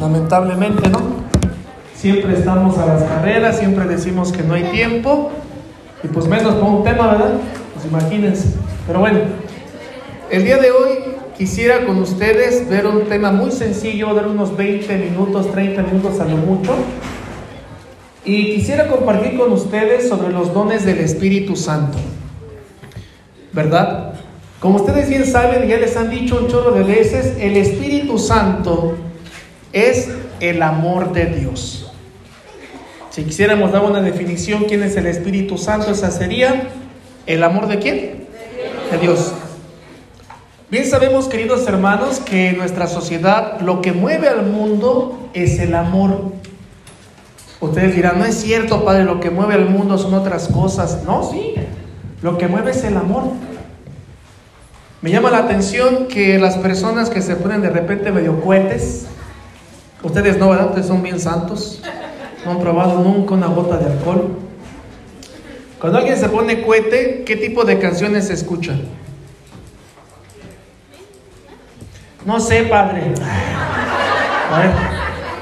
lamentablemente, ¿no? Siempre estamos a las carreras, siempre decimos que no hay tiempo, y pues menos por un tema, ¿verdad? Pues imagínense. Pero bueno, el día de hoy quisiera con ustedes ver un tema muy sencillo, dar unos 20 minutos, 30 minutos a lo mucho. Y quisiera compartir con ustedes sobre los dones del Espíritu Santo. ¿Verdad? Como ustedes bien saben, ya les han dicho un chorro de veces, el Espíritu Santo es el amor de Dios. Si quisiéramos dar una definición, ¿quién es el Espíritu Santo? Esa sería el amor de quién? De Dios. Bien sabemos, queridos hermanos, que en nuestra sociedad lo que mueve al mundo es el amor. Ustedes dirán, no es cierto, Padre, lo que mueve al mundo son otras cosas. No, sí, lo que mueve es el amor. Me llama la atención que las personas que se ponen de repente medio cohetes, ustedes no, ¿verdad? Ustedes son bien santos, no han probado nunca una gota de alcohol. Cuando alguien se pone cohete, ¿qué tipo de canciones se escuchan? No sé, padre.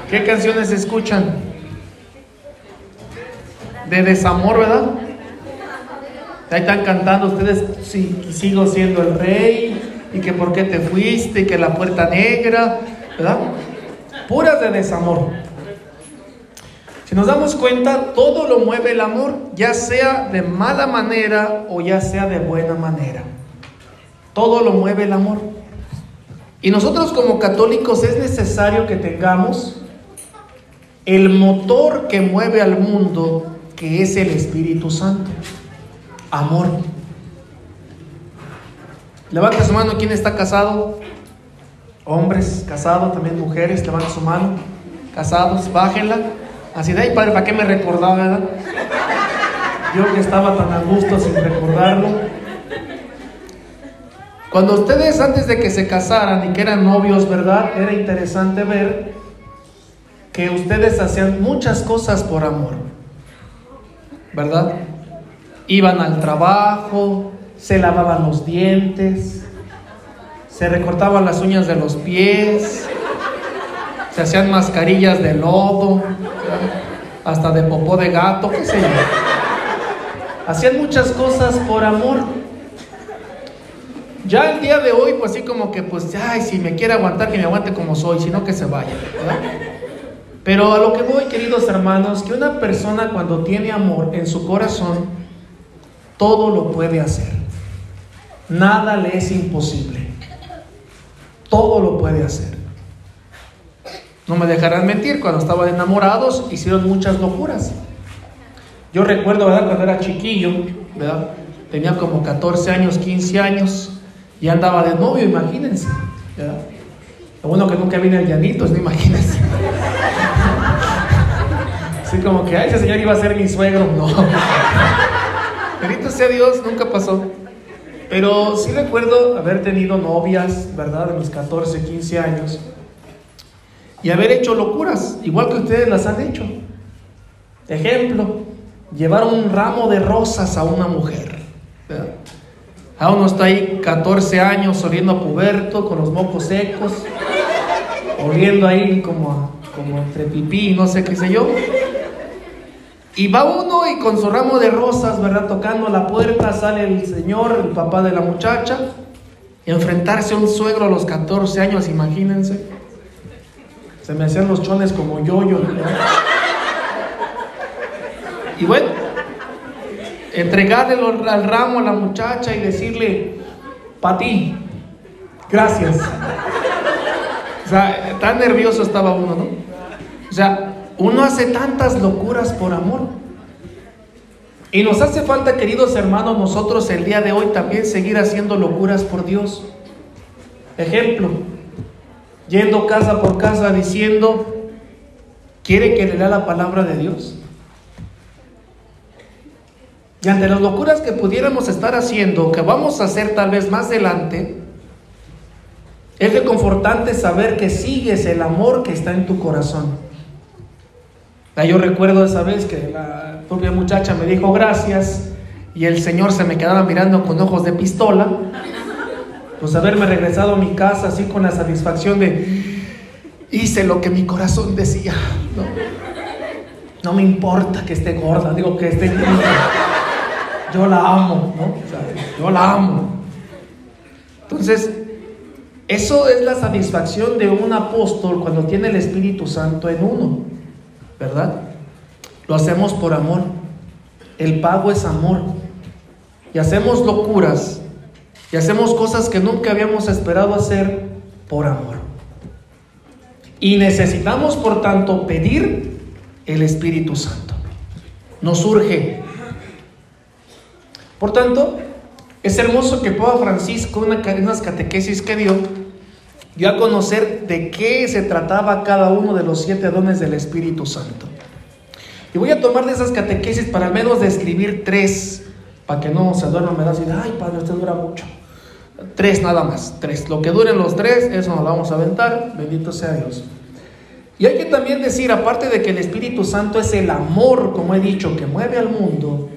¿qué canciones se escuchan? De desamor, ¿verdad? Ahí están cantando ustedes, sí, sigo siendo el rey, y que por qué te fuiste, y que la puerta negra, ¿verdad? Puras de desamor. Si nos damos cuenta, todo lo mueve el amor, ya sea de mala manera o ya sea de buena manera. Todo lo mueve el amor. Y nosotros como católicos es necesario que tengamos el motor que mueve al mundo, que es el Espíritu Santo amor. Levanta su mano, ¿quién está casado? Hombres, casados, también mujeres, levanta su mano. Casados, bájenla. Así de ahí, padre, ¿para qué me recordaba, verdad? Yo que estaba tan a gusto sin recordarlo. Cuando ustedes antes de que se casaran y que eran novios, ¿verdad? Era interesante ver que ustedes hacían muchas cosas por amor. ¿Verdad? Iban al trabajo, se lavaban los dientes, se recortaban las uñas de los pies, se hacían mascarillas de lodo, hasta de popó de gato, qué sé yo. Hacían muchas cosas por amor. Ya el día de hoy, pues así como que, pues, ay, si me quiere aguantar, que me aguante como soy, si no que se vaya. Pero a lo que voy, queridos hermanos, que una persona cuando tiene amor en su corazón, todo lo puede hacer. Nada le es imposible. Todo lo puede hacer. No me dejarán mentir, cuando estaban enamorados hicieron muchas locuras. Yo recuerdo, ¿verdad? Cuando era chiquillo, ¿verdad? Tenía como 14 años, 15 años, y andaba de novio, imagínense, ¿verdad? Lo bueno que nunca vine al llanitos, no imagínense. Así como que, ay, ese señor iba a ser mi suegro, no. Bendito sea Dios, nunca pasó. Pero sí recuerdo haber tenido novias, ¿verdad? De mis 14, 15 años. Y haber hecho locuras, igual que ustedes las han hecho. Ejemplo, llevar un ramo de rosas a una mujer. ¿verdad? A uno está ahí 14 años oliendo a puberto, con los mocos secos, oliendo ahí como, como entre pipí y no sé qué sé yo. Y va uno y con su ramo de rosas, ¿verdad? Tocando la puerta, sale el señor, el papá de la muchacha, y enfrentarse a un suegro a los 14 años, imagínense. Se me hacían los chones como yo-yo. Y bueno, entregarle al ramo a la muchacha y decirle, para ti, gracias. O sea, tan nervioso estaba uno, ¿no? O sea, uno hace tantas locuras por amor. Y nos hace falta, queridos hermanos, nosotros el día de hoy también seguir haciendo locuras por Dios. Ejemplo, yendo casa por casa diciendo, ¿quiere que le lea la palabra de Dios? Y ante las locuras que pudiéramos estar haciendo, que vamos a hacer tal vez más adelante, es reconfortante saber que sigues el amor que está en tu corazón. Yo recuerdo esa vez que la propia muchacha me dijo gracias y el Señor se me quedaba mirando con ojos de pistola. Pues haberme regresado a mi casa así con la satisfacción de, hice lo que mi corazón decía. No, me importa que esté gorda, digo que esté Yo la amo, ¿no? yo la amo. Entonces, eso es la satisfacción de un apóstol cuando tiene el Espíritu Santo en uno, ¿verdad? Lo hacemos por amor. El pago es amor. Y hacemos locuras y hacemos cosas que nunca habíamos esperado hacer por amor. Y necesitamos, por tanto, pedir el Espíritu Santo. Nos urge. Por tanto, es hermoso que Papa Francisco, en unas catequesis que dio, dio a conocer de qué se trataba cada uno de los siete dones del Espíritu Santo. Y voy a tomar de esas catequesis para al menos describir tres, para que no se duerma, me da así, ay padre, usted dura mucho. Tres nada más, tres. Lo que duren los tres, eso nos lo vamos a aventar, bendito sea Dios. Y hay que también decir, aparte de que el Espíritu Santo es el amor, como he dicho, que mueve al mundo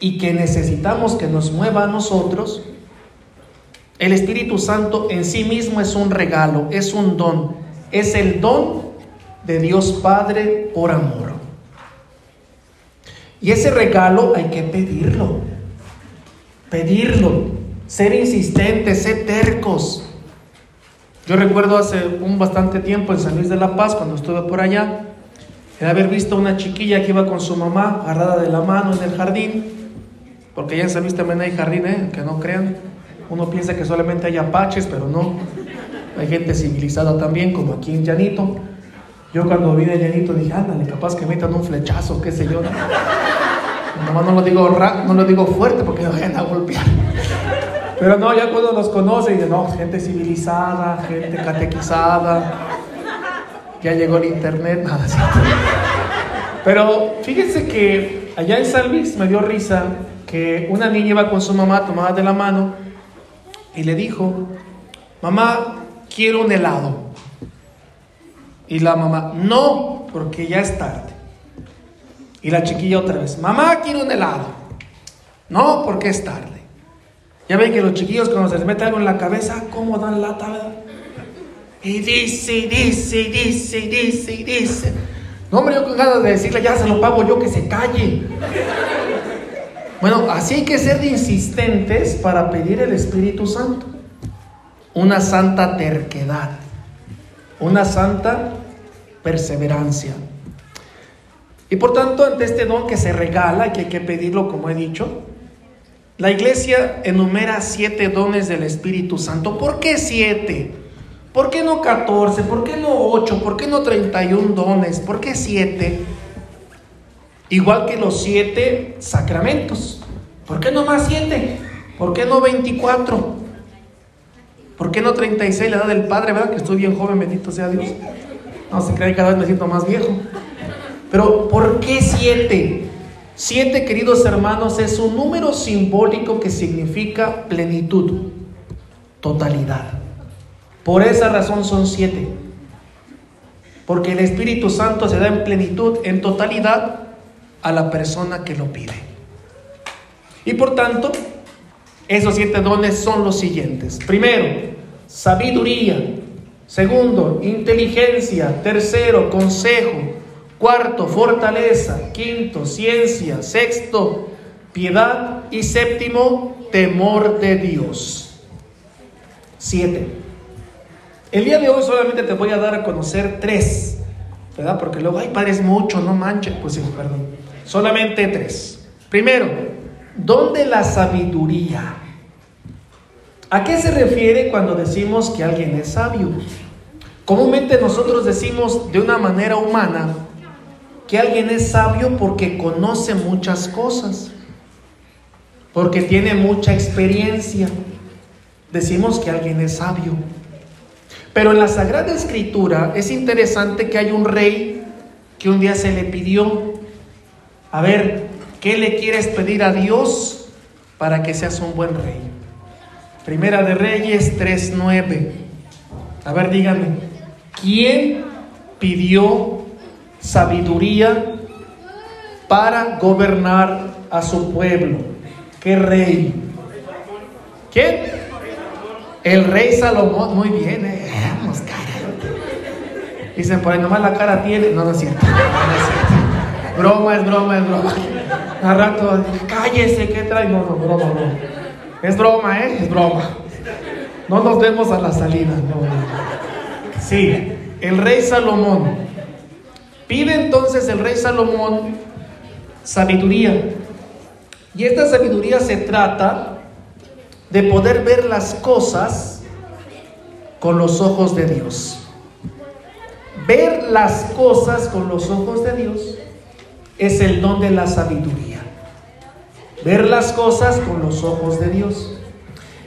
y que necesitamos que nos mueva a nosotros, el Espíritu Santo en sí mismo es un regalo, es un don, es el don de Dios Padre por amor. Y ese regalo hay que pedirlo, pedirlo ser insistentes, ser tercos. Yo recuerdo hace un bastante tiempo en San Luis de la Paz, cuando estuve por allá, de haber visto una chiquilla que iba con su mamá agarrada de la mano en el jardín, porque ya en San Luis también hay jardín, ¿eh? que no crean. Uno piensa que solamente hay apaches, pero no. Hay gente civilizada también, como aquí en Llanito. Yo cuando vi de Llanito dije, ándale, capaz que metan un flechazo, qué sé yo. Nomás no lo digo, no lo digo fuerte porque me vayan a golpear. Pero no, ya cuando nos conoce, dice, no, gente civilizada, gente catequizada, ya llegó el internet, nada así. Pero fíjense que allá en San me dio risa que una niña iba con su mamá tomada de la mano y le dijo, mamá, quiero un helado. Y la mamá, no, porque ya es tarde. Y la chiquilla otra vez, mamá, quiero un helado. No, porque es tarde. Ya ven que los chiquillos cuando se les mete algo en la cabeza, ¿cómo dan lata, verdad? Y dice, dice, dice, dice, dice. No, hombre, yo con ganas de decirle, ya se lo pago yo, que se calle. Bueno, así hay que ser de insistentes para pedir el Espíritu Santo. Una santa terquedad, una santa perseverancia. Y por tanto, ante este don que se regala, que hay que pedirlo, como he dicho, la iglesia enumera siete dones del Espíritu Santo. ¿Por qué siete? ¿Por qué no catorce? ¿Por qué no ocho? ¿Por qué no treinta y un dones? ¿Por qué siete? Igual que los siete sacramentos. ¿Por qué no más siete? ¿Por qué no veinticuatro? ¿Por qué no treinta y seis? La edad del Padre, ¿verdad? Que estoy bien joven, bendito sea Dios. No se cree que cada vez me siento más viejo. Pero ¿por qué siete? Siete, queridos hermanos, es un número simbólico que significa plenitud, totalidad. Por esa razón son siete. Porque el Espíritu Santo se da en plenitud, en totalidad, a la persona que lo pide. Y por tanto, esos siete dones son los siguientes. Primero, sabiduría. Segundo, inteligencia. Tercero, consejo. Cuarto, fortaleza. Quinto, ciencia. Sexto, piedad. Y séptimo, temor de Dios. Siete. El día de hoy solamente te voy a dar a conocer tres, ¿verdad? Porque luego, ay, padre, es mucho, no manches. Pues sí, perdón. Solamente tres. Primero, ¿dónde la sabiduría? ¿A qué se refiere cuando decimos que alguien es sabio? Comúnmente nosotros decimos de una manera humana que alguien es sabio porque conoce muchas cosas, porque tiene mucha experiencia. Decimos que alguien es sabio. Pero en la Sagrada Escritura es interesante que hay un rey que un día se le pidió, a ver, ¿qué le quieres pedir a Dios para que seas un buen rey? Primera de Reyes 3.9. A ver, díganme, ¿quién pidió sabiduría para gobernar a su pueblo. ¿Qué rey? ¿Quién? El rey Salomón. Muy bien, eh. Dicen por ahí, nomás la cara tiene. No, no es cierto. No, es cierto. Broma, es broma, es broma. A rato, cállese, ¿qué trae? No, no, broma, broma. Es broma, ¿eh? Es broma. No nos vemos a la salida. No. Sí, el rey Salomón. Pide entonces el rey Salomón sabiduría. Y esta sabiduría se trata de poder ver las cosas con los ojos de Dios. Ver las cosas con los ojos de Dios es el don de la sabiduría. Ver las cosas con los ojos de Dios.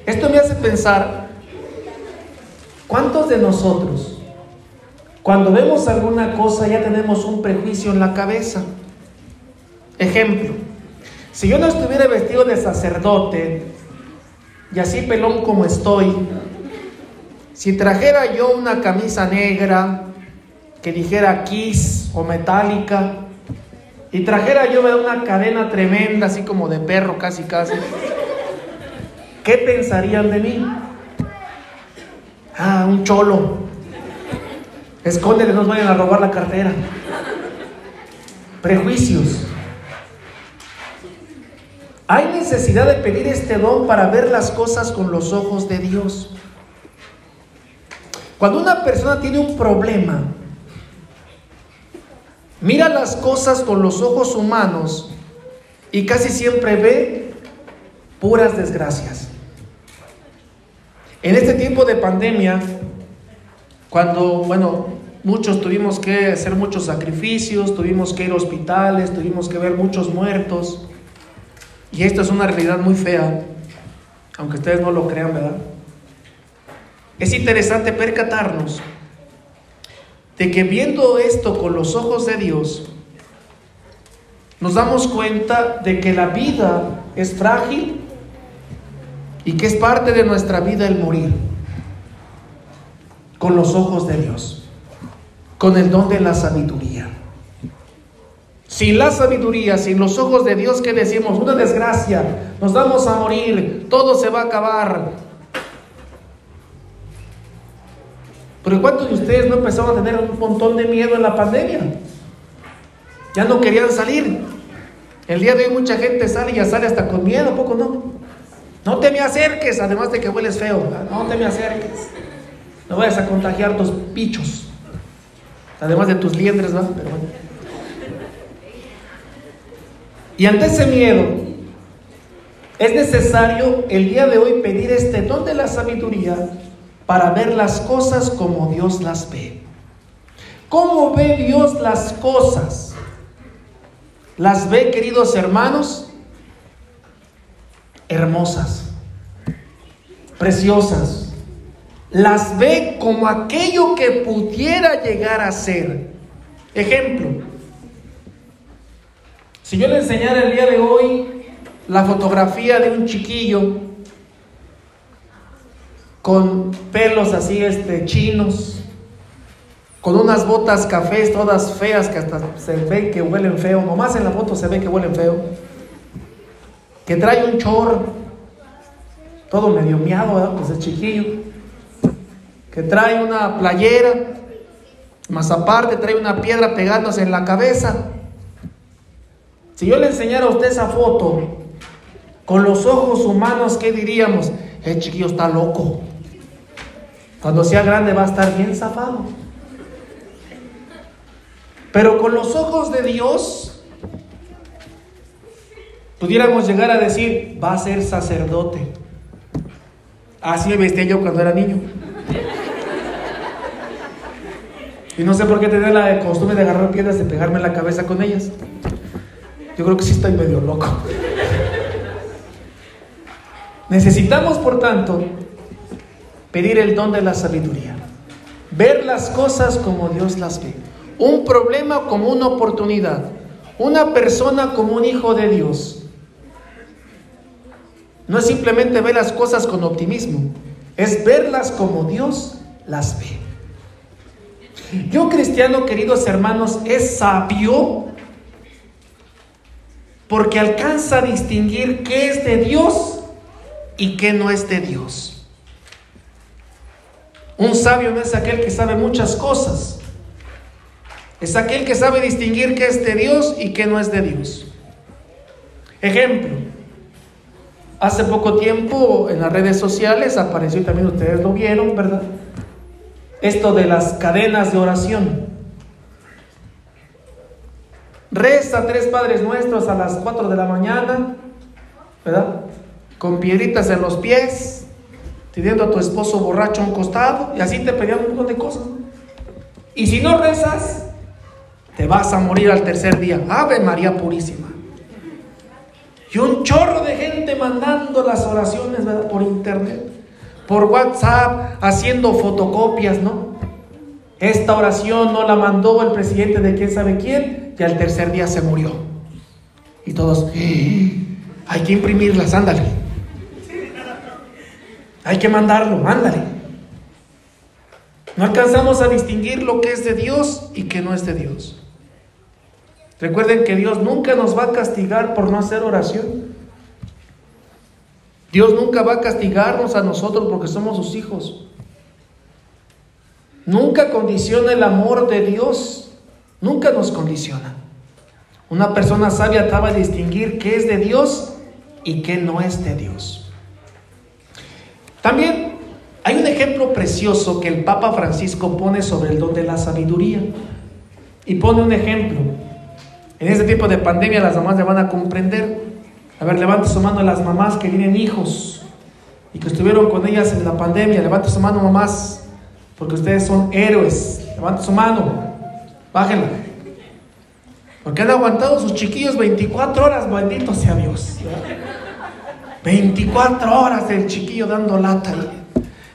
Esto me hace pensar, ¿cuántos de nosotros, cuando vemos alguna cosa, ya tenemos un prejuicio en la cabeza? Ejemplo, si yo no estuviera vestido de sacerdote y así pelón como estoy, si trajera yo una camisa negra que dijera Kiss o metálica y trajera yo una cadena tremenda así como de perro casi casi, ¿qué pensarían de mí? Ah, un cholo. Escóndele, no nos vayan a robar la cartera. Prejuicios. Hay necesidad de pedir este don para ver las cosas con los ojos de Dios. Cuando una persona tiene un problema, mira las cosas con los ojos humanos y casi siempre ve puras desgracias. En este tiempo de pandemia, cuando, bueno, muchos tuvimos que hacer muchos sacrificios, tuvimos que ir a hospitales, tuvimos que ver muchos muertos, y esto es una realidad muy fea, aunque ustedes no lo crean, ¿verdad? Es interesante percatarnos de que viendo esto con los ojos de Dios, nos damos cuenta de que la vida es frágil y que es parte de nuestra vida el morir con los ojos de Dios, con el don de la sabiduría. Sin la sabiduría, sin los ojos de Dios, ¿qué decimos? Una desgracia, nos vamos a morir, todo se va a acabar. Pero ¿cuántos de ustedes no empezaron a tener un montón de miedo en la pandemia? Ya no querían salir. El día de hoy mucha gente sale y ya sale hasta con miedo, poco no? No te me acerques, además de que hueles feo. No te me acerques. No vayas a contagiar tus pichos. Además de tus liendres, ¿va? Pero bueno. Y ante ese miedo, es necesario el día de hoy pedir este don de la sabiduría para ver las cosas como Dios las ve. ¿Cómo ve Dios las cosas? ¿Las ve, queridos hermanos? Hermosas, preciosas. Las ve como aquello que pudiera llegar a ser. Ejemplo, si yo le enseñara el día de hoy la fotografía de un chiquillo con pelos así este, chinos, con unas botas cafés todas feas que hasta se ve que huelen feo, nomás en la foto se ve que huelen feo, que trae un chorro, todo medio miado, pues el chiquillo, que trae una playera, más aparte trae una piedra pegándose en la cabeza, si yo le enseñara a usted esa foto con los ojos humanos, ¿qué diríamos? El chiquillo está loco. Cuando sea grande va a estar bien zafado. Pero con los ojos de Dios, pudiéramos llegar a decir, va a ser sacerdote. Así me vestía yo cuando era niño. Y no sé por qué tenía la costumbre de agarrar piedras y pegarme la cabeza con ellas. Yo creo que sí estoy medio loco. Necesitamos, por tanto, pedir el don de la sabiduría. Ver las cosas como Dios las ve. Un problema como una oportunidad. Una persona como un hijo de Dios. No es simplemente ver las cosas con optimismo, es verlas como Dios las ve. Yo cristiano, queridos hermanos, es sabio porque alcanza a distinguir qué es de Dios y qué no es de Dios. Un sabio no es aquel que sabe muchas cosas, Es aquel que sabe distinguir qué es de Dios y qué no es de Dios. Ejemplo, hace poco tiempo en las redes sociales apareció y también ustedes lo vieron, ¿verdad? Esto de las cadenas de oración. Reza tres Padres Nuestros a las 4 de la mañana, ¿verdad? Con piedritas en los pies, teniendo a tu esposo borracho a un costado, y así te pedían un montón de cosas. Y si no rezas, te vas a morir al tercer día. Ave María Purísima. Y un chorro de gente mandando las oraciones por internet, por WhatsApp, haciendo fotocopias, ¿no? Esta oración no la mandó el presidente de quién sabe quién y al tercer día se murió. Y todos, ¡Ah! hay que imprimirlas, ándale. Hay que mandarlo, ándale. No alcanzamos a distinguir lo que es de Dios y que no es de Dios. Recuerden que Dios nunca nos va a castigar por no hacer oración. Dios nunca va a castigarnos a nosotros porque somos sus hijos. Nunca condiciona el amor de Dios. Nunca nos condiciona. Una persona sabia sabe distinguir qué es de Dios y qué no es de Dios. También hay un ejemplo precioso que el Papa Francisco pone sobre el don de la sabiduría. Y pone un ejemplo. En este tiempo de pandemia las mamás le van a comprender. A ver, levante su mano a las mamás que tienen hijos y que estuvieron con ellas en la pandemia. Levante su mano, mamás, porque ustedes son héroes. Levante su mano, bájenla. Porque han aguantado sus chiquillos 24 horas, bendito sea Dios. 24 horas el chiquillo dando lata.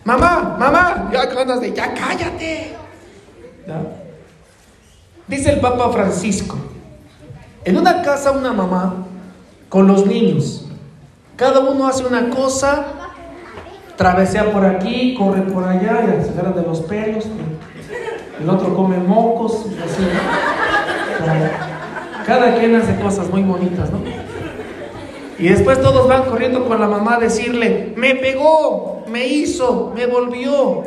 Mamá, mamá, ya ya cállate. Dice el Papa Francisco, en una casa una mamá con los niños, cada uno hace una cosa, travesea por aquí, corre por allá, se agarra de los pelos, el otro come mocos, así. Cada quien hace cosas muy bonitas, ¿no? Y después todos van corriendo con la mamá a decirle, me pegó, me hizo, me volvió.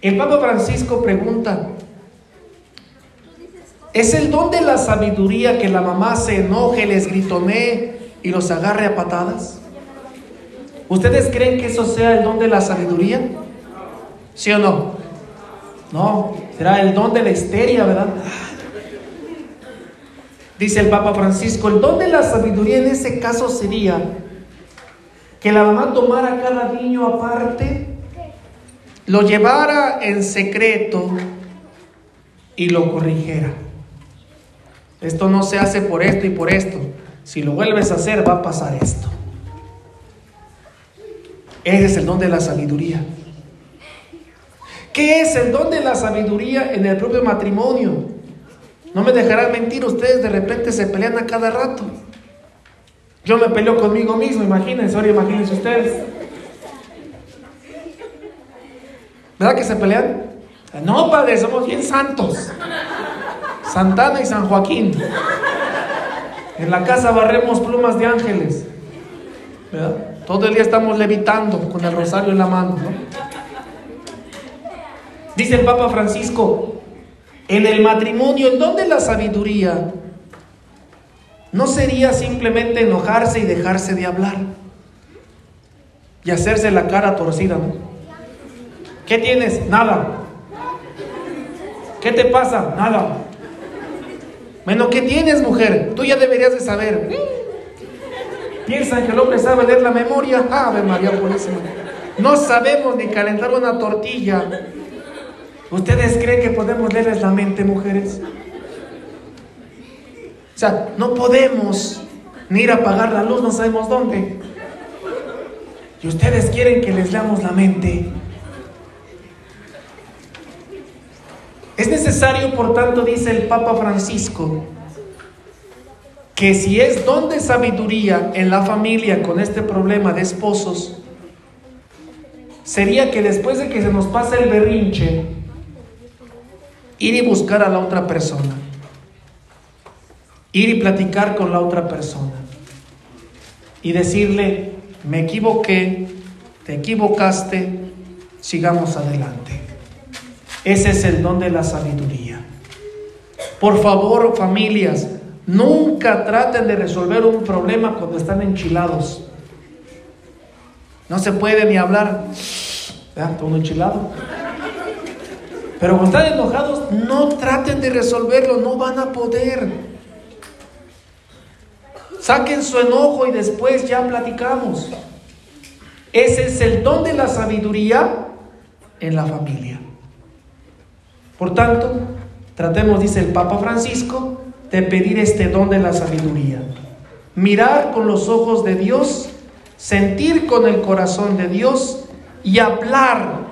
El Papa Francisco pregunta, ¿Es el don de la sabiduría que la mamá se enoje, les gritonee y los agarre a patadas? ¿Ustedes creen que eso sea el don de la sabiduría? ¿Sí o no? No, será el don de la histeria, ¿verdad? Dice el Papa Francisco, el don de la sabiduría en ese caso sería que la mamá tomara cada niño aparte, lo llevara en secreto y lo corrigiera. Esto no se hace por esto y por esto. Si lo vuelves a hacer, va a pasar esto. Ese es el don de la sabiduría. ¿Qué es el don de la sabiduría en el propio matrimonio? No me dejarán mentir, ustedes de repente se pelean a cada rato. Yo me peleo conmigo mismo, imagínense, ahora imagínense ustedes. ¿Verdad que se pelean? No, padre, somos bien santos. Santana y San Joaquín. En la casa barremos plumas de ángeles. Todo el día estamos levitando con el rosario en la mano. Dice el Papa Francisco, en el matrimonio, ¿en donde la sabiduría no sería simplemente enojarse y dejarse de hablar? Y hacerse la cara torcida. ¿Qué tienes? Nada. ¿Qué te pasa? Nada. Bueno, ¿qué tienes, mujer? Tú ya deberías de saber. Piensan que el hombre sabe leer la memoria. Ave María Purísima. No sabemos ni calentar una tortilla. ¿Ustedes creen que podemos leerles la mente, mujeres? O sea, no podemos ni ir a apagar la luz, no sabemos dónde. Y ustedes quieren que les leamos la mente. Es necesario, por tanto, dice el Papa Francisco, que si es don de sabiduría en la familia con este problema de esposos, sería que después de que se nos pase el berrinche, ir y buscar a la otra persona, ir y platicar con la otra persona y decirle, me equivoqué, te equivocaste, sigamos adelante. Ese es el don de la sabiduría. Por favor, familias, nunca traten de resolver un problema cuando están enchilados. No se puede ni hablar. Todo enchilado. Pero cuando están enojados, no traten de resolverlo, no van a poder. Saquen su enojo y después ya platicamos. Ese es el don de la sabiduría en la familia. Por tanto, tratemos, dice el Papa Francisco, de pedir este don de la sabiduría. Mirar con los ojos de Dios, sentir con el corazón de Dios y hablar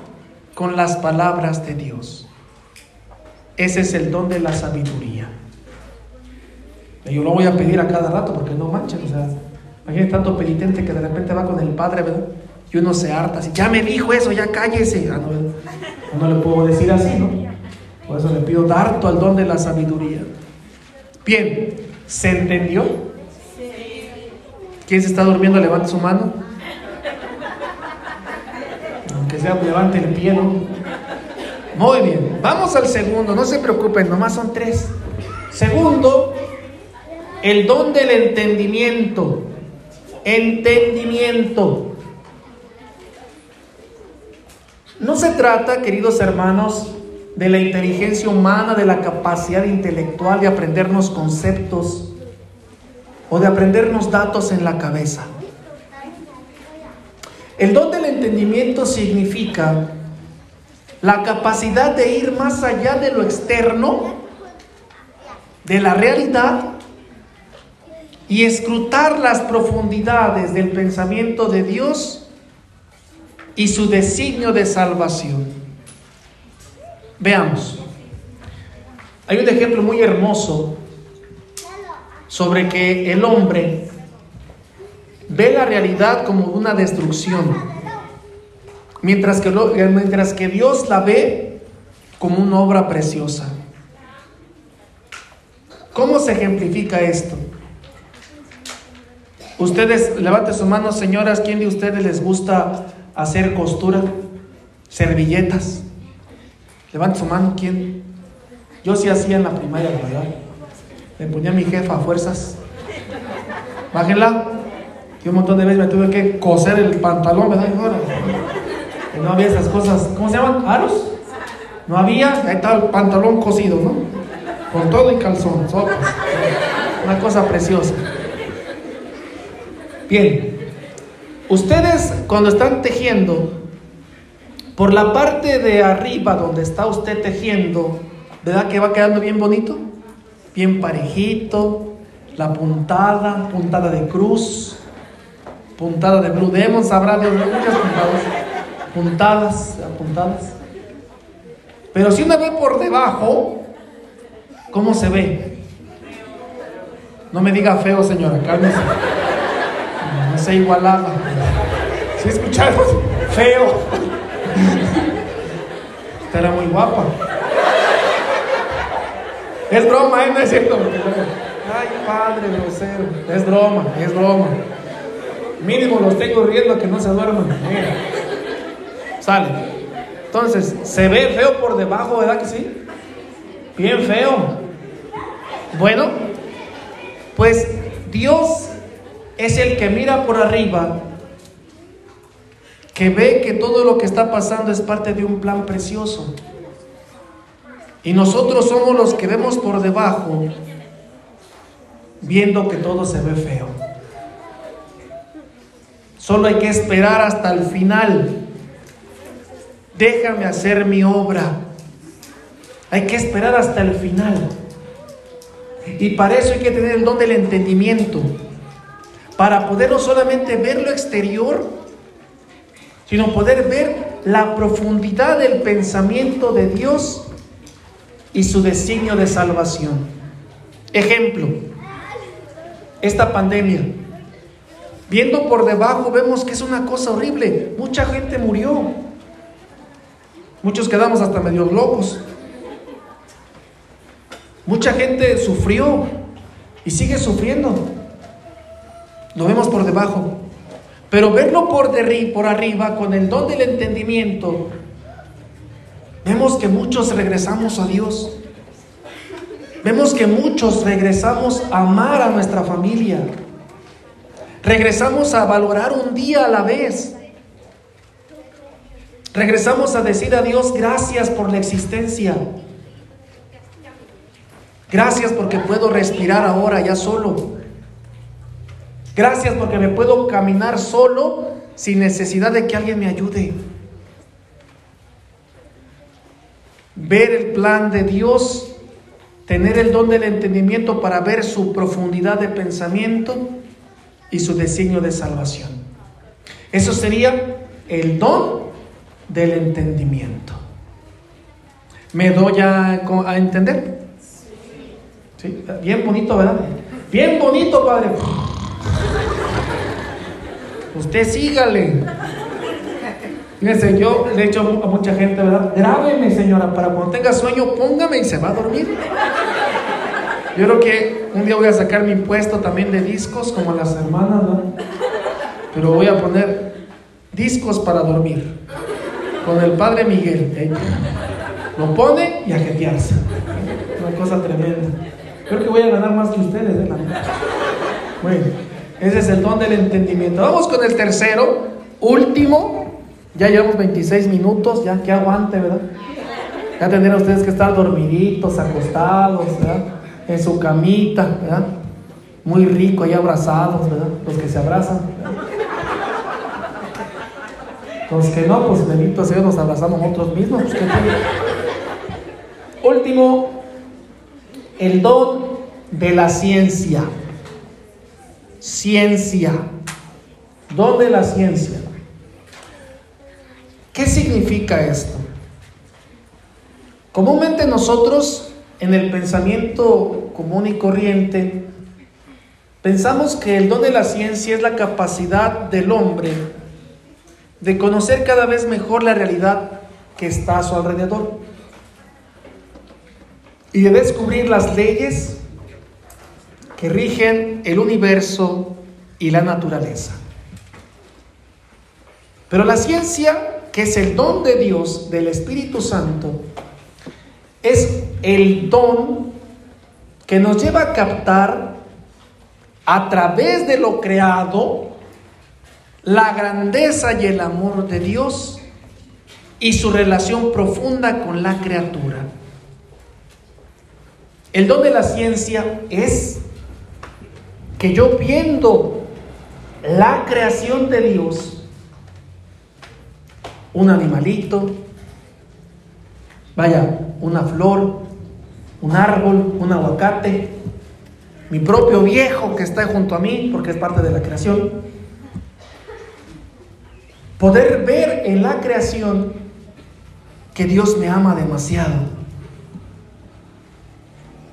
con las palabras de Dios. Ese es el don de la sabiduría. Yo lo voy a pedir a cada rato porque no manchen, o sea, imagínate tanto penitente que de repente va con el Padre, ¿verdad? Y uno se harta, ya me dijo eso, ya cállese. Ah, no, no, le puedo decir así, ¿no? Por eso le pido darto al don de la sabiduría. Bien, ¿se entendió? ¿Quién se está durmiendo? Levante su mano. Aunque sea, levante el pie, ¿no? Muy bien, vamos al segundo, no se preocupen, nomás son tres. Segundo, el don del entendimiento. Entendimiento. No se trata, queridos hermanos, de la inteligencia humana, de la capacidad intelectual de aprendernos conceptos o de aprendernos datos en la cabeza. El don del entendimiento significa la capacidad de ir más allá de lo externo, de la realidad, y escrutar las profundidades del pensamiento de Dios y su designio de salvación. Veamos. Hay un ejemplo muy hermoso sobre que el hombre ve la realidad como una destrucción, mientras que, mientras que Dios la ve como una obra preciosa. ¿Cómo se ejemplifica esto? Ustedes, levanten sus manos, señoras, ¿quién de ustedes les gusta hacer costura, servilletas. Levante su mano, ¿quién? Yo sí hacía en la primaria, la verdad. Me ponía mi jefa a fuerzas. Bájenla. Y un montón de veces me tuve que coser el pantalón, ¿verdad? Y no había esas cosas. ¿Cómo se llaman? ¿Aros? No había. Ahí estaba el pantalón cosido, ¿no? Con todo y calzón. Una cosa preciosa. Bien, Ustedes cuando están tejiendo, por la parte de arriba donde está usted tejiendo, ¿verdad que va quedando bien bonito? Bien parejito, la puntada, puntada de cruz, puntada de Blue Demon, sabrá de muchas puntadas, puntadas, puntadas. Pero si una ve por debajo, ¿cómo se ve? No me diga feo, señora, cálmese. No se igualaba. ¿Sí escucharon? Feo. Era muy guapa. Es broma, ¿eh? No es cierto. Ay, padre grosero. Es broma, es broma. Mínimo los tengo riendo que no se duerman. Mira. Sale. Entonces, se ve feo por debajo, ¿verdad que sí? Bien feo. Bueno, pues Dios es el que mira por arriba que ve que todo lo que está pasando es parte de un plan precioso. Y nosotros somos los que vemos por debajo, viendo que todo se ve feo. Solo hay que esperar hasta el final. Déjame hacer mi obra. Hay que esperar hasta el final. Y para eso hay que tener el don del entendimiento. Para poder no solamente ver lo exterior, sino poder ver la profundidad del pensamiento de Dios y su designio de salvación. Ejemplo, esta pandemia. Viendo por debajo vemos que es una cosa horrible. Mucha gente murió. Muchos quedamos hasta medio locos. Mucha gente sufrió y sigue sufriendo. Lo vemos por debajo. Pero verlo por, por arriba, con el don del entendimiento, vemos que muchos regresamos a Dios. vemos que muchos regresamos a amar a nuestra familia. Regresamos a valorar un día a la vez. Regresamos a decir a Dios gracias por la existencia. Gracias porque puedo respirar ahora ya solo. Gracias porque me puedo caminar solo sin necesidad de que alguien me ayude. Ver el plan de Dios, tener el don del entendimiento para ver su profundidad de pensamiento y su designio de salvación. Eso sería el don del entendimiento. ¿Me doy a, a entender? ¿Sí? Bien bonito, ¿verdad? Bien bonito, Padre. Usted sígale. Fíjense, yo le he dicho a mucha gente, ¿verdad? Grábeme, señora, para cuando tenga sueño, póngame y se va a dormir. Yo creo que un día voy a sacar mi puesto también de discos, como las hermanas, ¿no? Pero voy a poner discos para dormir. Con el padre Miguel. ¿eh? Lo pone y a jetearse. Una cosa tremenda. Creo que voy a ganar más que ustedes, ¿eh? Bueno, ese es el don del entendimiento. Vamos con el tercero, último. Ya llevamos 26 minutos, ya que aguante, ¿verdad? Ya tendrían ustedes que estar dormiditos, acostados, ¿verdad? En su camita, ¿verdad? Muy rico, ahí abrazados, ¿verdad? Los que se abrazan. Los que no, pues bendito sea, nos abrazamos nosotros mismos. Último, el don de la ciencia. Ciencia. Don de la ciencia. ¿Qué significa esto? Comúnmente nosotros, en el pensamiento común y corriente, pensamos que el don de la ciencia es la capacidad del hombre de conocer cada vez mejor la realidad que está a su alrededor y de descubrir las leyes que rigen el universo y la naturaleza. Pero la ciencia, que es el don de Dios, del Espíritu Santo, es el don que nos lleva a captar a través de lo creado la grandeza y el amor de Dios y su relación profunda con la criatura. El don de la ciencia es que yo viendo la creación de Dios, un animalito, vaya, una flor, un árbol, un aguacate, mi propio viejo que está junto a mí, porque es parte de la creación, poder ver en la creación que Dios me ama demasiado.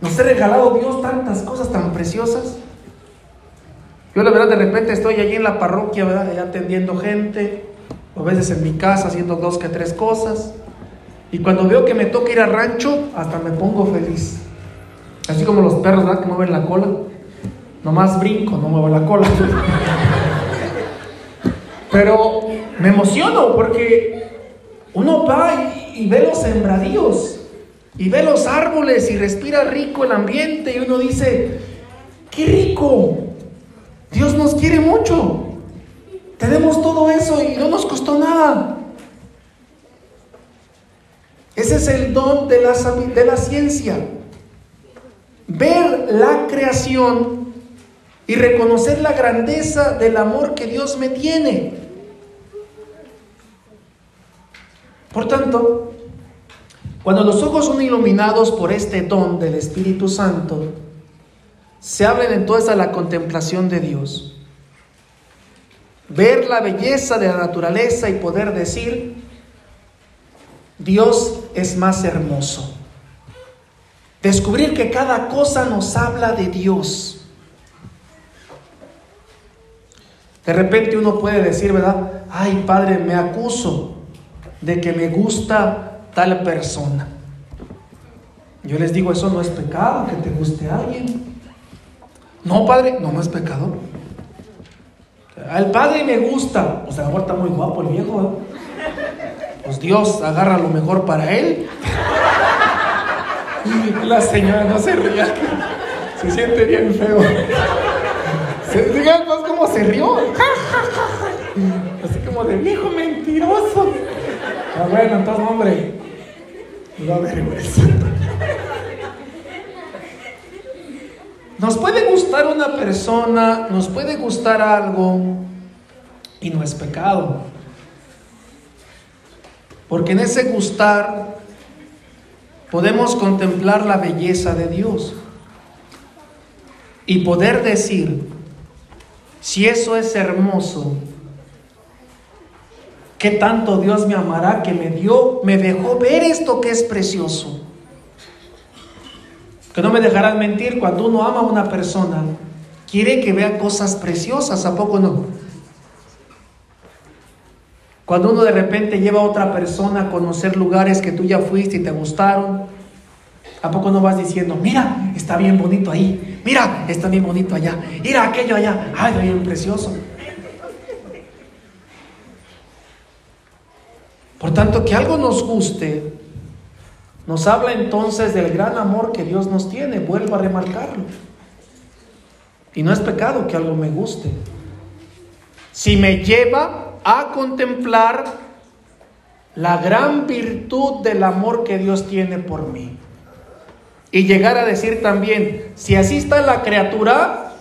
Nos ha regalado Dios tantas cosas tan preciosas. Yo la verdad de repente estoy allí en la parroquia, ¿verdad? atendiendo gente, o a veces en mi casa haciendo dos que tres cosas. Y cuando veo que me toca ir al rancho, hasta me pongo feliz. Así como los perros, ¿verdad? Que mueven la cola. Nomás brinco, no muevo la cola. Pero me emociono porque uno va y, ve los sembradíos y ve los árboles y respira rico el ambiente y uno dice, qué rico, Dios nos quiere mucho, tenemos todo eso y no nos costó nada. Ese es el don de la, de la ciencia. Ver la creación y reconocer la grandeza del amor que Dios me tiene. Por tanto, cuando los ojos son iluminados por este don del Espíritu Santo, se abren entonces a la contemplación de Dios. Ver la belleza de la naturaleza y poder decir, Dios es más hermoso. Descubrir que cada cosa nos habla de Dios. De repente uno puede decir, ¿verdad? Ay, Padre, me acuso de que me gusta tal persona. Yo les digo, eso no es pecado, que te guste alguien. No, padre, no, no es pecado. Al padre me gusta, o sea, ahora está muy guapo el viejo. ¿eh? Pues Dios agarra lo mejor para él. La señora no se ría. Se siente bien feo. Digan más cómo se rió. Así como de viejo mentiroso. Ah, bueno, entonces, hombre. No vergüenza. Nos puede gustar una persona, nos puede gustar algo y no es pecado. Porque en ese gustar podemos contemplar la belleza de Dios y poder decir, si eso es hermoso, ¿qué tanto Dios me amará que me dio, me dejó ver esto que es precioso? Que no me dejarán mentir, cuando uno ama a una persona, quiere que vea cosas preciosas, ¿a poco no? Cuando uno de repente lleva a otra persona a conocer lugares que tú ya fuiste y te gustaron, ¿a poco no vas diciendo, mira, está bien bonito ahí, mira, está bien bonito allá, mira aquello allá, ay, bien precioso? Por tanto, que algo nos guste, nos habla entonces del gran amor que Dios nos tiene, vuelvo a remarcarlo. Y no es pecado que algo me guste. Si me lleva a contemplar la gran virtud del amor que Dios tiene por mí. Y llegar a decir también, si así está la criatura,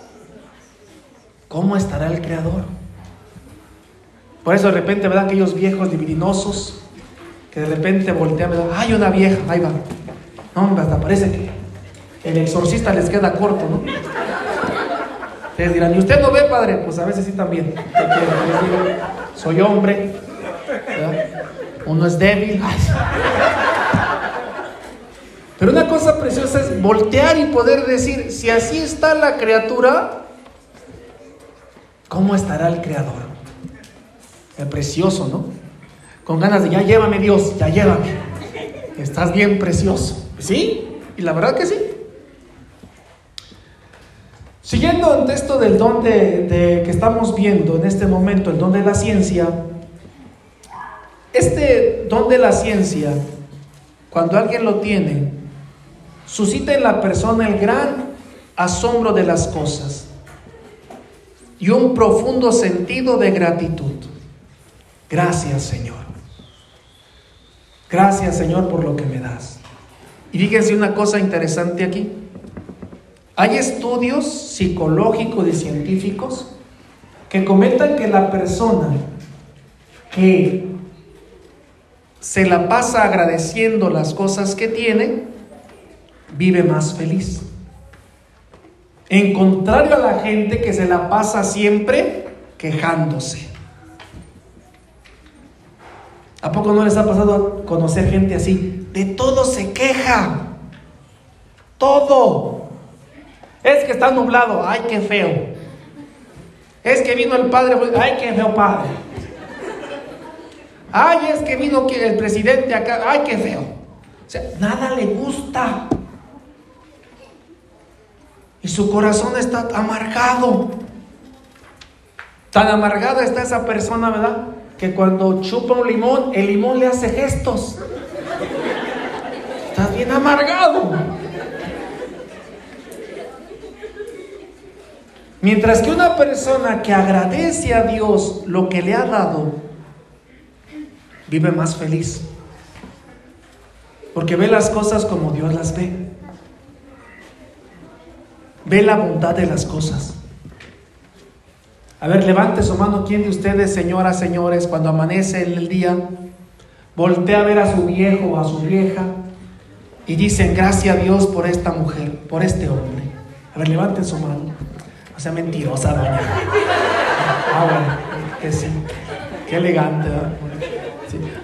¿cómo estará el Creador? Por eso de repente, ¿verdad? Aquellos viejos divinosos que de repente voltean, ¿verdad? Hay una vieja, ahí va. No, hasta parece que el exorcista les queda corto, ¿no? Ustedes dirán, ¿y usted no ve, padre? Pues a veces sí también. soy hombre. Uno es débil. Pero una cosa preciosa es voltear y poder decir, si así está la criatura, ¿cómo estará el creador? Es precioso, ¿no? Con ganas de, ya llévame Dios, ya llévame. Estás bien precioso. ¿Sí? Y la verdad que sí. Siguiendo el texto del don de, que estamos viendo en este momento, el don de la ciencia, este don de la ciencia, cuando alguien lo tiene, suscita en la persona el gran asombro de las cosas y un profundo sentido de gratitud. Gracias Señor. Gracias Señor por lo que me das. Y fíjense una cosa interesante aquí. Hay estudios psicológicos y científicos que comentan que la persona que se la pasa agradeciendo las cosas que tiene, vive más feliz. En contrario a la gente que se la pasa siempre quejándose. ¿A poco no les ha pasado conocer gente así? De todo se queja. Todo. Es que está nublado, ay, qué feo. Es que vino el padre, ay, qué feo padre. Ay, es que vino el presidente acá, ay, qué feo. O sea, nada le gusta. Y su corazón está amargado. Tan amargada está esa persona, ¿verdad? Que cuando chupa un limón, el limón le hace gestos. Está bien amargado. Mientras que una persona que agradece a Dios lo que le ha dado, vive más feliz. Porque ve las cosas como Dios las ve. Ve la bondad de las cosas. A ver, levante su mano. ¿Quién de ustedes, señoras, señores, cuando amanece el día, voltea a ver a su viejo o a su vieja y dicen, gracias a Dios por esta mujer, por este hombre? A ver, levanten su mano. O sea mentirosa, doña. Ah, bueno, que sí. Qué elegante, ¿verdad?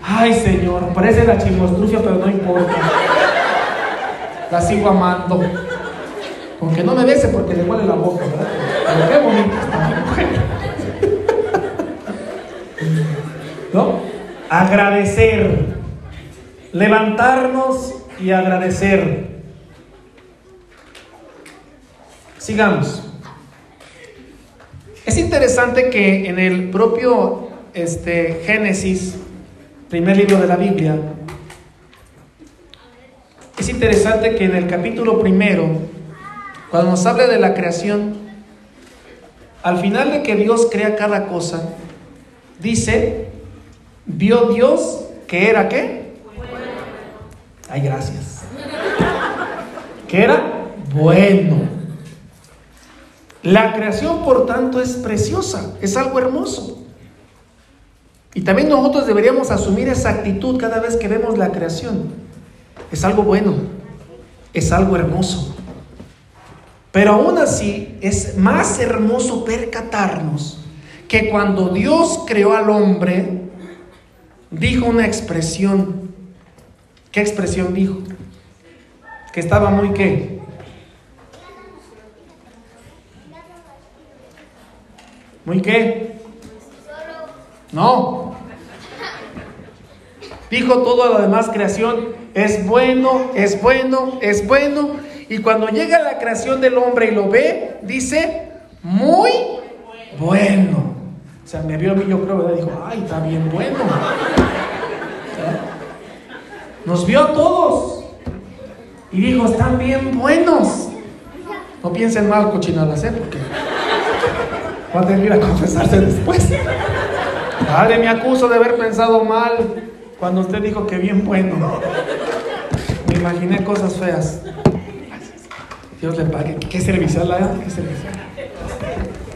Ay, Señor, parece la chimostrufia, pero no importa. La sigo amando. Aunque no me bese porque le huele la boca, ¿verdad? Pero qué bonita está mujer. ¿No? Agradecer. Levantarnos y agradecer. Sigamos. Es interesante que en el propio este, Génesis, primer libro de la Biblia, Es interesante que en el capítulo primero, cuando nos habla de la creación, al final de que Dios crea cada cosa, dice, vio Dios que era qué? Ay, gracias. Que era bueno. La creación, por tanto, es preciosa, es algo hermoso. Y también nosotros deberíamos asumir esa actitud cada vez que vemos la creación. Es algo bueno, es algo hermoso. Pero aún así es más hermoso percatarnos que cuando Dios creó al hombre, dijo una expresión. ¿Qué expresión dijo? Que estaba muy qué? ¿Muy qué? No. Dijo toda la demás creación, es bueno, es bueno, es bueno. Y cuando llega la creación del hombre y lo ve, dice, muy bueno. O sea, me vio a mí, yo creo, ¿verdad? Dijo, ay, está bien bueno. Nos vio a todos. Y dijo, están bien buenos. No piensen mal cochinadas, ¿eh? Porque va a tener que ir a confesarse después. Padre, me acuso de haber pensado mal cuando usted dijo que bien bueno. Me imaginé cosas feas. Dios le pague. ¿Qué servicial la ¿Qué servicial?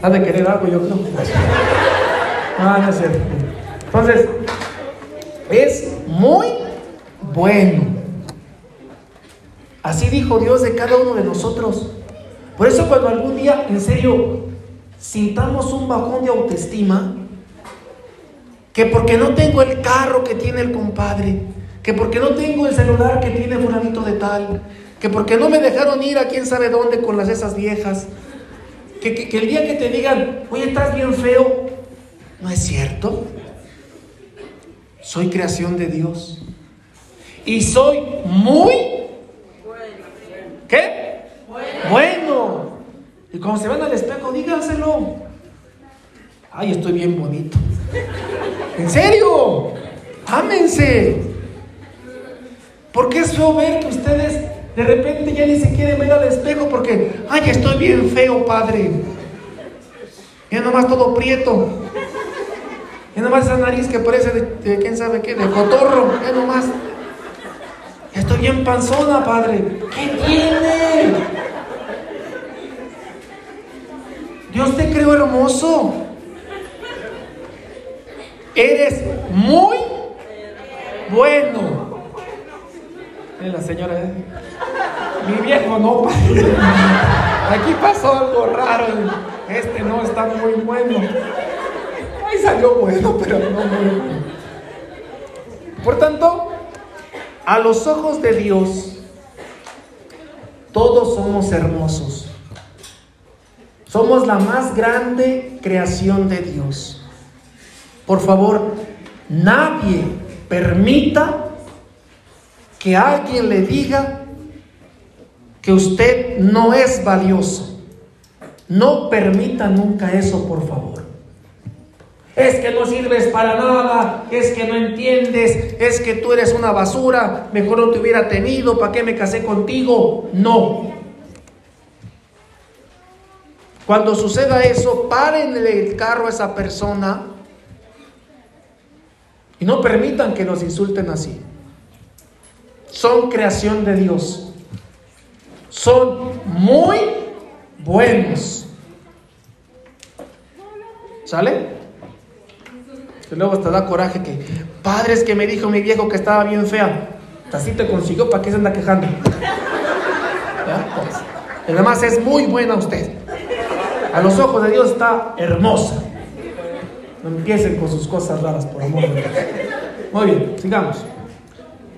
Ha de querer algo, yo creo. Ah, no sé. Entonces, es muy bueno. Así dijo Dios de cada uno de nosotros. Por eso cuando algún día, en serio, sintamos un bajón de autoestima, que porque no tengo el carro que tiene el compadre, que porque no tengo el celular que tiene fulanito de tal, que porque no me dejaron ir a quién sabe dónde con las esas viejas, que, que el día que te digan, oye, estás bien feo, ¿no es cierto? Soy creación de Dios. Y soy muy... ¿Qué? Bueno. Y cuando se van al espejo, díganselo. Ay, estoy bien bonito. ¿En serio? Ámense. Porque es feo ver que ustedes de repente ya ni se quieren ver al espejo porque, ay, estoy bien feo, padre. Ya nomás todo prieto. Ya nomás esa nariz que parece de, quién sabe qué, de cotorro. Ya nomás. Estoy bien panzona, padre. ¿Qué tiene? Dios te creó hermoso. Eres muy bueno. La señora, ¿eh? mi viejo no. Aquí pasó algo raro. Este no está muy bueno. Ahí salió bueno, pero no muy bueno. Por tanto, a los ojos de Dios, todos somos hermosos. Somos la más grande creación de Dios. Por favor, nadie permita que alguien le diga que usted no es valioso. No permita nunca eso, por favor. Es que no sirves para nada, es que no entiendes, es que tú eres una basura, mejor no te hubiera tenido, ¿para qué me casé contigo? No. Cuando suceda eso, párenle el carro a esa persona y no permitan que nos insulten así. Son creación de Dios. Son muy buenos. ¿Sale? Y luego hasta da coraje que, padres que me dijo mi viejo que estaba bien fea. Así te consiguió, ¿para qué se anda quejando? Pues, además es muy buena usted. A los ojos de Dios está hermosa. No empiecen con sus cosas raras, por amor de Dios. Muy bien, sigamos.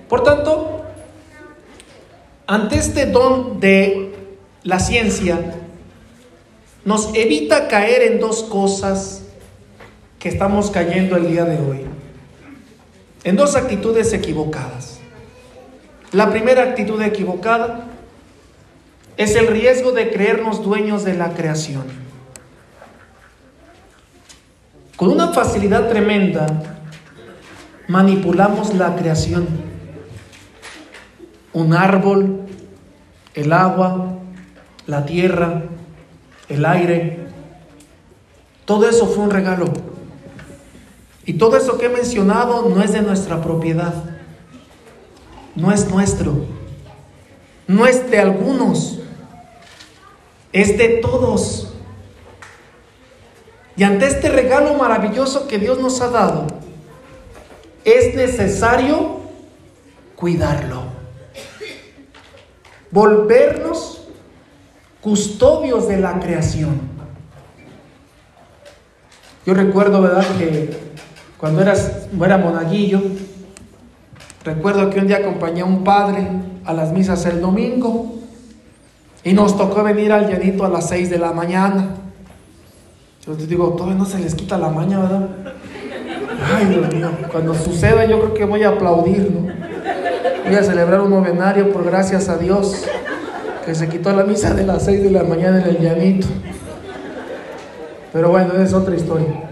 Por tanto, ante este don de la ciencia, nos evita caer en dos cosas que estamos cayendo el día de hoy. En dos actitudes equivocadas. La primera actitud equivocada es el riesgo de creernos dueños de la creación con una facilidad tremenda manipulamos la creación. un árbol, el agua, la tierra, el aire. Todo eso fue un regalo. Y todo eso que he mencionado no es de nuestra propiedad, no es nuestro, no es de algunos, es de todos. Y ante este regalo maravilloso que Dios nos ha dado, es necesario cuidarlo. Volvernos custodios de la creación. Yo recuerdo, ¿verdad?, que cuando eras, era monaguillo, recuerdo que un día acompañé a un padre a las misas el domingo y nos tocó venir al llanito a las 6 de la mañana. Yo te digo, todavía no se les quita la maña, ¿verdad? Ay, Dios mío, cuando suceda yo creo que voy a aplaudir, ¿no? Voy a celebrar un novenario por gracias a Dios que se quitó la misa de las 6 de la mañana en el llanito. Pero bueno, es otra historia.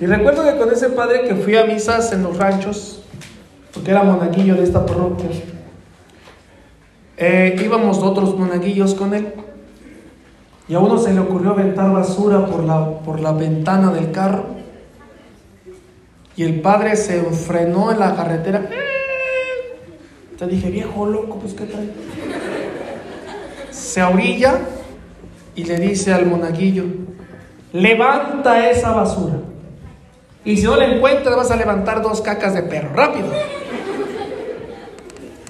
Y recuerdo que con ese padre que fui a misas en los ranchos, porque era monaguillo de esta parroquia, eh, íbamos otros monaguillos con él. Y a uno se le ocurrió aventar basura por la, por la ventana del carro. Y el padre se frenó en la carretera. Te dije, viejo loco, pues qué trae. Se orilla y le dice al monaguillo, levanta esa basura. Y si no la encuentras, vas a levantar dos cacas de perro, rápido.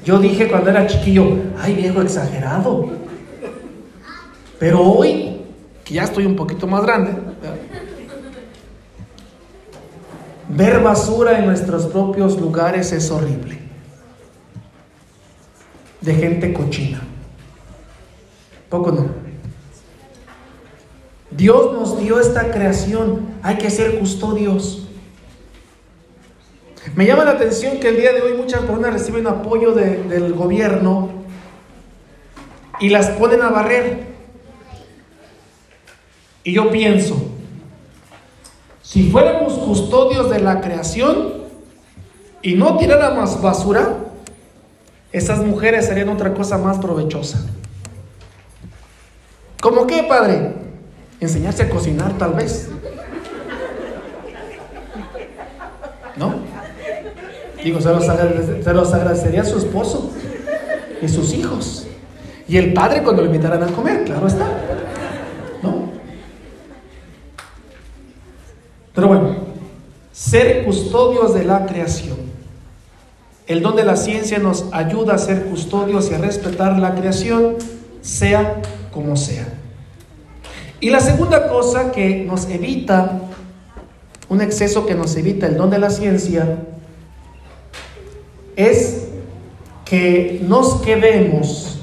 Yo dije cuando era chiquillo, ay viejo exagerado. Pero hoy, que ya estoy un poquito más grande, ver basura en nuestros propios lugares es horrible. De gente cochina. Poco no. Dios nos dio esta creación, hay que ser custodios. Me llama la atención que el día de hoy muchas personas reciben apoyo del gobierno y las ponen a barrer. Y yo pienso, si fuéramos custodios de la creación y no tiráramos basura, esas mujeres serían otra cosa más provechosa. ¿Cómo qué, padre? Enseñarse a cocinar tal vez. ¿No? Digo, se los, agradecería a su esposo y sus hijos. Y el padre cuando le invitaran a comer, claro está. ¿No? Pero bueno, ser custodios de la creación. El don de la ciencia nos ayuda a ser custodios y a respetar la creación, sea como sea. Y la segunda cosa que nos evita, un exceso que nos evita el don de la ciencia, es que nos quedemos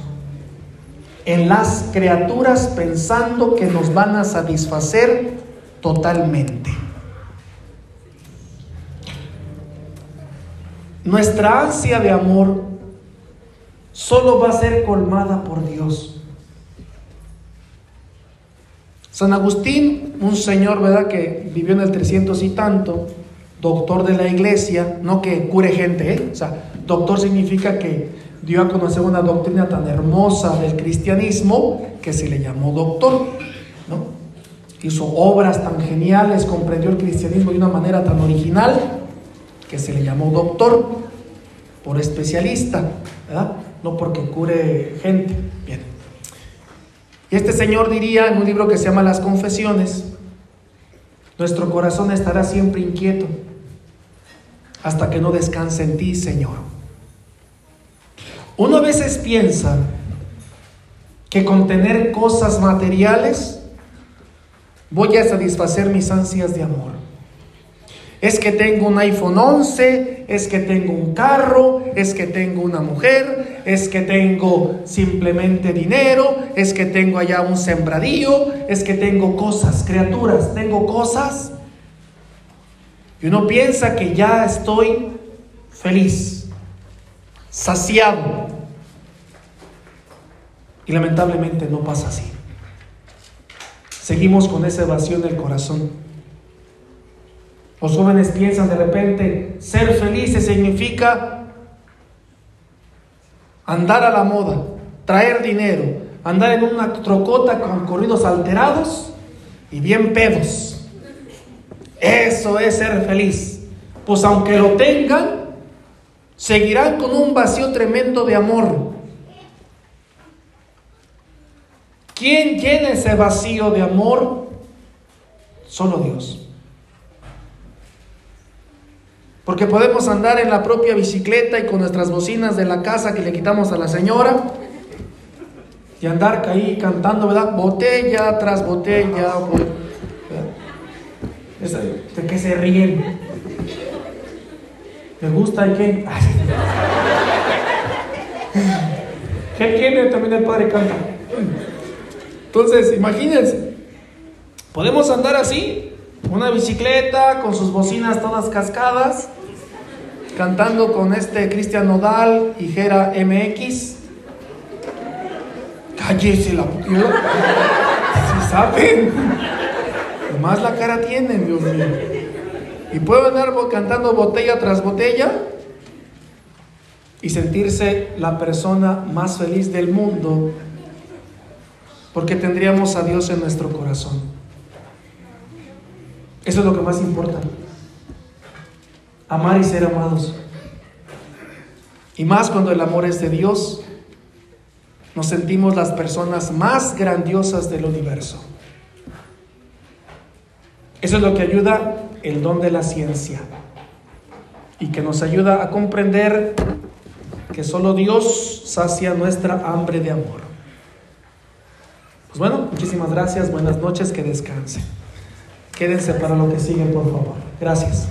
en las criaturas pensando que nos van a satisfacer totalmente. Nuestra ansia de amor solo va a ser colmada por Dios. San Agustín, un señor, ¿verdad?, que vivió en el 300 y tanto, doctor de la iglesia, no que cure gente, ¿eh? o sea, doctor significa que dio a conocer una doctrina tan hermosa del cristianismo que se le llamó doctor, ¿no? Hizo obras tan geniales, comprendió el cristianismo de una manera tan original que se le llamó doctor por especialista, ¿verdad? No porque cure gente. Bien. Y este señor diría en un libro que se llama Las Confesiones, nuestro corazón estará siempre inquieto hasta que no descanse en ti, Señor. Uno a veces piensa que con tener cosas materiales voy a satisfacer mis ansias de amor. Es que tengo un iPhone 11, es que tengo un carro, es que tengo una mujer, es que tengo simplemente dinero, es que tengo allá un sembradío, es que tengo cosas, criaturas, tengo cosas. Y uno piensa que ya estoy feliz, saciado. Y lamentablemente no pasa así. Seguimos con esa evasión del corazón. Los jóvenes piensan de repente, ser felices significa andar a la moda, traer dinero, andar en una trocota con corridos alterados y bien pedos. Eso es ser feliz. Pues aunque lo tengan, seguirán con un vacío tremendo de amor. ¿Quién llena ese vacío de amor? Solo Dios. Porque podemos andar en la propia bicicleta y con nuestras bocinas de la casa que le quitamos a la señora y andar ahí cantando, ¿verdad? Botella tras botella. ¿De qué se ríen? ¿Me gusta el qué? ¿Qué tiene? También el padre canta. Entonces, imagínense, podemos andar así, una bicicleta con sus bocinas todas cascadas, cantando con este Cristian Nodal y Jera MX. Cállese la Si saben. Nomás la cara tienen, Dios mío. Y puedo andar cantando botella tras botella y sentirse la persona más feliz del mundo porque tendríamos a Dios en nuestro corazón. Eso es lo que más importa amar y ser amados. Y más cuando el amor es de Dios, nos sentimos las personas más grandiosas del universo. Eso es lo que ayuda el don de la ciencia y que nos ayuda a comprender que solo Dios sacia nuestra hambre de amor. Pues bueno, muchísimas gracias, buenas noches, que descansen. Quédense para lo que sigue, por favor. Gracias.